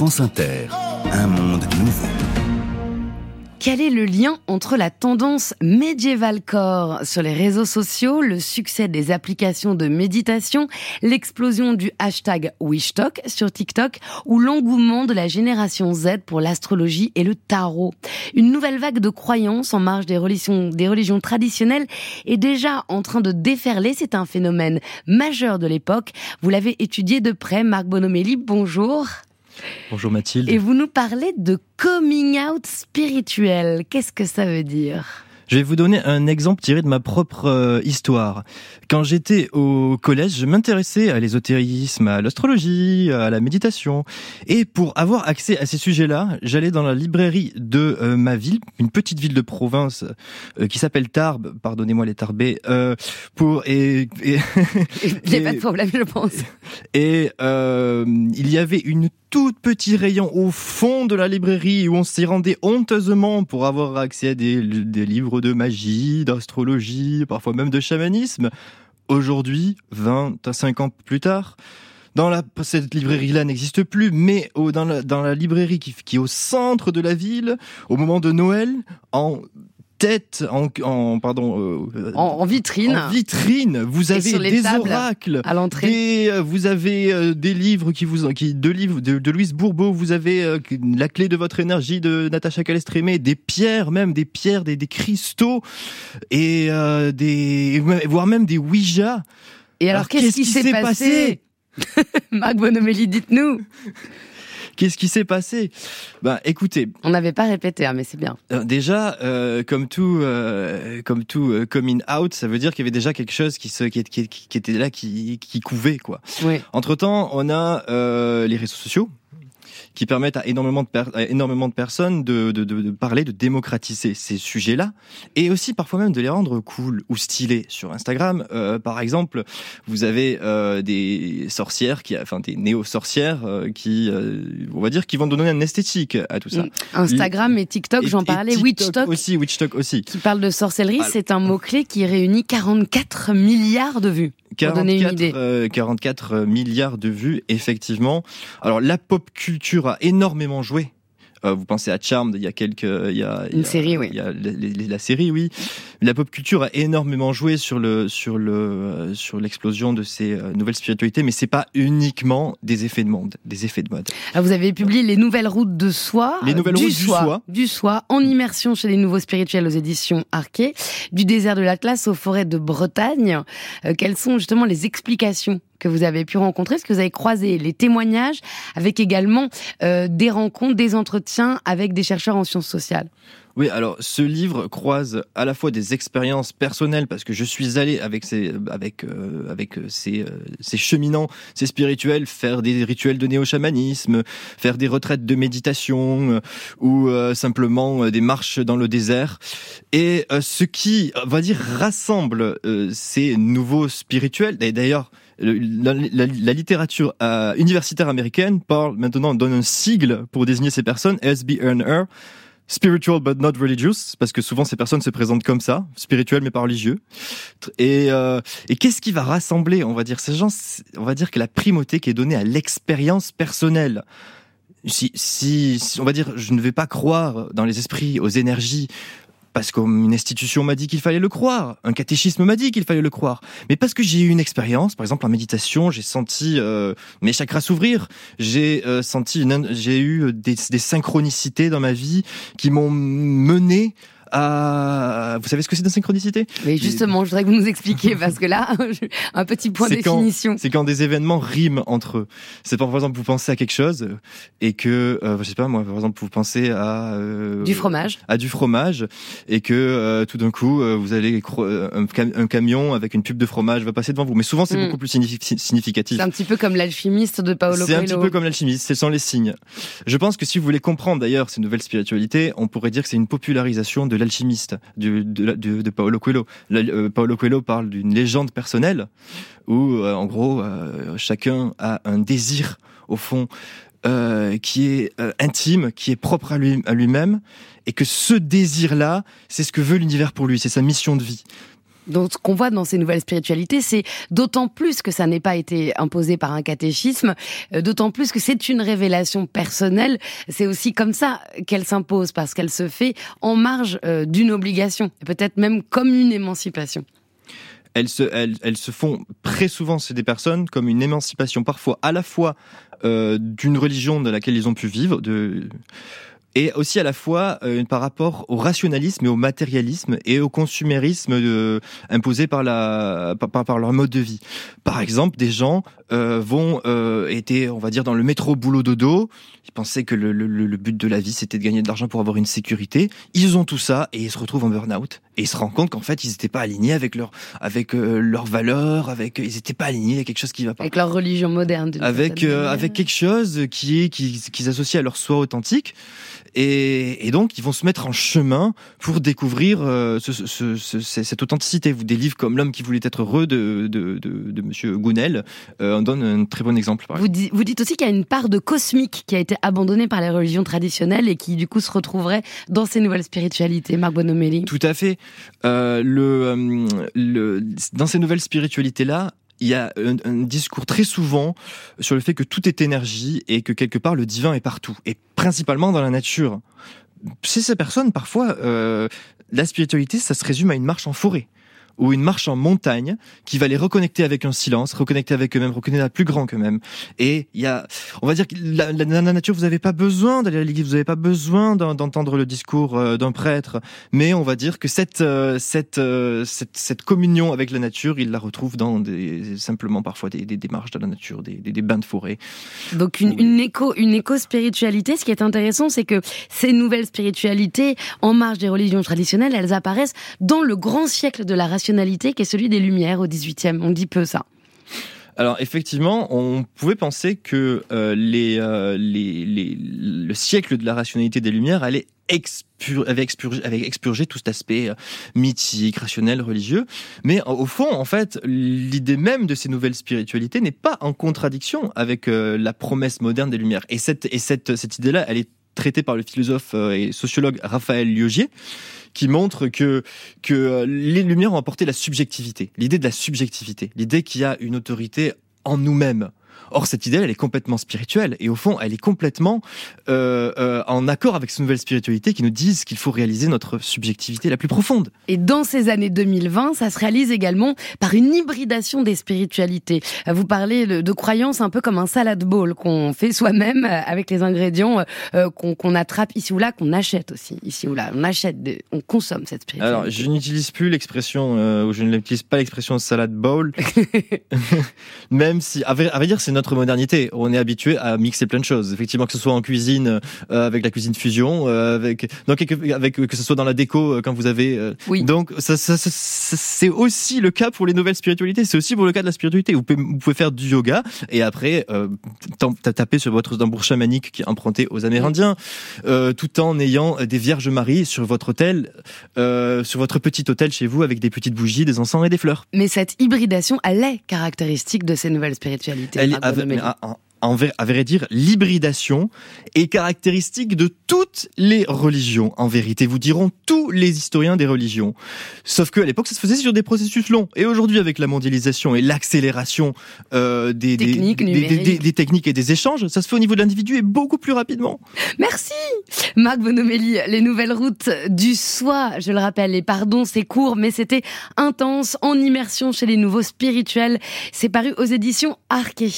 France Inter, un monde nouveau. Quel est le lien entre la tendance médiéval core sur les réseaux sociaux, le succès des applications de méditation, l'explosion du hashtag WishTalk sur TikTok ou l'engouement de la génération Z pour l'astrologie et le tarot? Une nouvelle vague de croyances en marge des religions, des religions traditionnelles est déjà en train de déferler. C'est un phénomène majeur de l'époque. Vous l'avez étudié de près, Marc Bonomelli. Bonjour. Bonjour Mathilde. Et vous nous parlez de coming out spirituel. Qu'est-ce que ça veut dire? Je vais vous donner un exemple tiré de ma propre euh, histoire. Quand j'étais au collège, je m'intéressais à l'ésotérisme, à l'astrologie, à la méditation. Et pour avoir accès à ces sujets-là, j'allais dans la librairie de euh, ma ville, une petite ville de province euh, qui s'appelle Tarbes, pardonnez-moi les Tarbais, pour et, et il n'y a pas de problème, je pense. Et il y avait une toute petit rayon au fond de la librairie où on s'y rendait honteusement pour avoir accès à des, livres de magie, d'astrologie, parfois même de chamanisme. Aujourd'hui, 20 à 5 ans plus tard, dans la, cette librairie-là n'existe plus, mais au, dans, la, librairie qui est au centre de la ville, au moment de Noël, en tête en, en pardon euh, en, vitrine. En vitrine, vous avez des oracles à l'entrée. Euh, vous avez euh, des livres qui vous qui deux livres de, de Louise Bourbeau, vous avez la clé de votre énergie de Natacha Calestrémé, des pierres même, des pierres, des, des cristaux et des voire même des Ouija. Et alors, qu'est-ce qui s'est passé, passé? Marc Bonomelli, dites-nous. Qu'est-ce qui s'est passé? Ben, écoutez. On n'avait pas répété, hein, mais c'est bien. Euh, déjà, euh, comme tout, euh, comme tout euh, coming out, ça veut dire qu'il y avait déjà quelque chose qui se, qui, qui, qui était là, qui, qui couvait quoi. Oui. Entre temps, on a les réseaux sociaux qui permettent à énormément de, énormément de personnes de, de, de, parler, de démocratiser ces sujets-là, et aussi parfois même de les rendre cool ou stylés sur Instagram. Euh, par exemple, vous avez euh, des sorcières, qui, enfin des néo-sorcières, euh, qui, euh, on va dire, qui vont donner un esthétique à tout ça. Mm. Instagram et TikTok, j'en parlais, Witchtalk aussi, Witchtalk aussi, qui parle de sorcellerie, c'est un mot clé qui réunit 44 milliards de vues. 44, 44 euh, milliards de vues, effectivement. Alors la pop culture a énormément joué euh, vous pensez à Charmed, il y a quelques, il y a une série, oui. Il y a la, série, oui. La pop culture a énormément joué sur le sur le euh, sur l'explosion de ces euh, nouvelles spiritualités, mais c'est pas uniquement des effets de monde, des effets de mode. Alors vous avez publié les nouvelles routes de soi, les nouvelles du routes du soi, du soi, en immersion chez les nouveaux spirituels aux éditions Arquet, du désert de l'Atlas aux forêts de Bretagne. quelles sont justement les explications que vous avez pu rencontrer, ce que vous avez croisé, les témoignages, avec également euh, des rencontres, des entretiens avec des chercheurs en sciences sociales. Oui, alors ce livre croise à la fois des expériences personnelles parce que je suis allé avec ces avec euh, avec euh, ces, ces cheminants, ces spirituels, faire des rituels de néo-chamanisme, faire des retraites de méditation ou simplement des marches dans le désert. Et ce qui va dire rassemble ces nouveaux spirituels. D'ailleurs, la, littérature euh, universitaire américaine parle maintenant donne un sigle pour désigner ces personnes, SBNR, spiritual but not religious, parce que souvent ces personnes se présentent comme ça, spirituels mais pas religieux. Et, euh, et qu'est-ce qui va rassembler, on va dire, ces gens, on va dire que la primauté qui est donnée à l'expérience personnelle. Si, si, si, on va dire, je ne vais pas croire dans les esprits, aux énergies, parce qu'une institution m'a dit qu'il fallait le croire, un catéchisme m'a dit qu'il fallait le croire, mais parce que j'ai eu une expérience, par exemple en méditation, j'ai senti euh, mes chakras s'ouvrir, j'ai euh, senti, j'ai eu des, des synchronicités dans ma vie qui m'ont mené vous savez ce que c'est une synchronicité Mais justement, je voudrais que vous nous expliquiez parce que là, un petit point de définition. C'est quand des événements riment entre eux. C'est par exemple vous pensez à quelque chose et que euh, je sais pas moi par exemple vous pensez à euh, du fromage, à du fromage et que euh, tout d'un coup euh, vous allez un, un, camion avec une pub de fromage va passer devant vous. Mais souvent c'est hmm. beaucoup plus significatif. C'est un petit peu comme l'alchimiste de Paolo Coelho. C'est un petit peu comme l'alchimiste. Ce sont les signes. Je pense que si vous voulez comprendre d'ailleurs ces nouvelles spiritualités, on pourrait dire que c'est une popularisation de l'alchimiste de, Paolo Coelho. Euh, Paolo Coelho parle d'une légende personnelle où, euh, en gros, euh, chacun a un désir au fond qui est intime, qui est propre à lui à lui-même, et que ce désir-là, c'est ce que veut l'univers pour lui, c'est sa mission de vie. Donc, ce qu'on voit dans ces nouvelles spiritualités, c'est d'autant plus que ça n'est pas été imposé par un catéchisme, euh, d'autant plus que c'est une révélation personnelle. C'est aussi comme ça qu'elle s'impose, parce qu'elle se fait en marge euh, d'une obligation, peut-être même comme une émancipation. Elles se, font très souvent, c'est des personnes, comme une émancipation, parfois à la fois euh, d'une religion dans laquelle ils ont pu vivre, de et aussi à la fois euh, par rapport au rationalisme et au matérialisme et au consumérisme euh, imposé par la par, par, leur mode de vie. Par exemple, des gens euh, vont euh, être, on va dire, dans le métro boulot dodo. Ils pensaient que le, le, le but de la vie c'était de gagner de l'argent pour avoir une sécurité. Ils ont tout ça et ils se retrouvent en burn-out et ils se rendent compte qu'en fait ils n'étaient pas alignés avec leur avec euh, leurs valeurs, avec ils n'étaient pas alignés avec quelque chose qui va pas. Avec leur religion moderne. Avec avec quelque chose qui est qu'ils qui associent à leur soi authentique. Et, et, donc, ils vont se mettre en chemin pour découvrir euh, ce, ce, ce, cette authenticité. Vous des livres comme L'homme qui voulait être heureux de, de, de, de Monsieur Gounel euh, en donne un très bon exemple. Vous, di vous, dites aussi qu'il y a une part de cosmique qui a été abandonnée par les religions traditionnelles et qui, du coup, se retrouverait dans ces nouvelles spiritualités. Marc Bonomelli. Tout à fait. Euh, euh, dans ces nouvelles spiritualités-là, il y a un, un, discours très souvent sur le fait que tout est énergie et que quelque part le divin est partout, et principalement dans la nature. Chez ces personnes, parfois, euh, la spiritualité, ça se résume à une marche en forêt ou une marche en montagne qui va les reconnecter avec un silence, reconnecter avec eux-mêmes, reconnecter à plus grand qu'eux-mêmes. Et il y a, on va dire que la, la, la nature, vous n'avez pas besoin d'aller à l'église, vous n'avez pas besoin d'entendre le discours euh, d'un prêtre, mais on va dire que cette, euh, cette, euh, cette, cette, communion avec la nature, il la retrouve dans des, simplement parfois des, des, des marches dans la nature, des, des, des bains de forêt. Donc une, une éco, une éco-spiritualité. Ce qui est intéressant, c'est que ces nouvelles spiritualités, en marge des religions traditionnelles, elles apparaissent dans le grand siècle de la rationalité qui est celui des Lumières au 18e. On dit peu ça. Alors effectivement, on pouvait penser que euh, euh, le siècle de la rationalité des Lumières allait expur avait, tout cet aspect euh, mythique, rationnel, religieux. Mais au fond, en fait, l'idée même de ces nouvelles spiritualités n'est pas en contradiction avec la promesse moderne des Lumières. Et cette, et cette, cette idée-là, elle est traitée par le philosophe euh, et sociologue Raphaël Liogier qui montre que que les lumières ont apporté la subjectivité, l'idée de la subjectivité, l'idée qu'il y a une autorité en nous-mêmes. Or, cette idée, elle est complètement spirituelle et au fond, elle est complètement euh, euh, en accord avec ces nouvelles spiritualités qui nous disent qu'il faut réaliser notre subjectivité la plus profonde. Et dans ces années 2020, ça se réalise également par une hybridation des spiritualités. Vous parlez de croyances un peu comme un salad bowl qu'on fait soi-même avec les ingrédients euh, qu'on qu attrape ici ou là, qu'on achète aussi ici ou là. On achète, on consomme cette spiritualité. Alors, je n'utilise plus l'expression, euh, ou je n'utilise pas l'expression salad bowl, même si, à vrai, à vrai dire, c'est notre modernité. On est habitué à mixer plein de choses. Effectivement, que ce soit en cuisine euh, avec la cuisine fusion, euh, avec donc avec que ce soit dans la déco euh, quand vous avez. Euh, oui. Donc ça, ça, ça c'est aussi le cas pour les nouvelles spiritualités. C'est aussi pour le cas de la spiritualité. Vous pouvez, vous pouvez faire du yoga et après euh, taper sur votre tambour chamanique qui est emprunté aux Amérindiens, euh, tout en ayant des Vierges Marie sur votre hôtel, euh, sur votre petit hôtel chez vous avec des petites bougies, des encens et des fleurs. Mais cette hybridation, elle est caractéristique de ces nouvelles spiritualités. Elle, à, à, en vrai, à vrai dire, l'hybridation est caractéristique de toutes les religions. En vérité, vous diront tous les historiens des religions. Sauf qu'à l'époque, ça se faisait sur des processus longs. Et aujourd'hui, avec la mondialisation et l'accélération euh, des, techniques des, des, des, des, techniques et des échanges, ça se fait au niveau de l'individu et beaucoup plus rapidement. Merci Marc Bonomelli. Les nouvelles routes du soi, je le rappelle, et pardon, c'est court, mais c'était intense, en immersion chez les nouveaux spirituels. C'est paru aux éditions Arquet.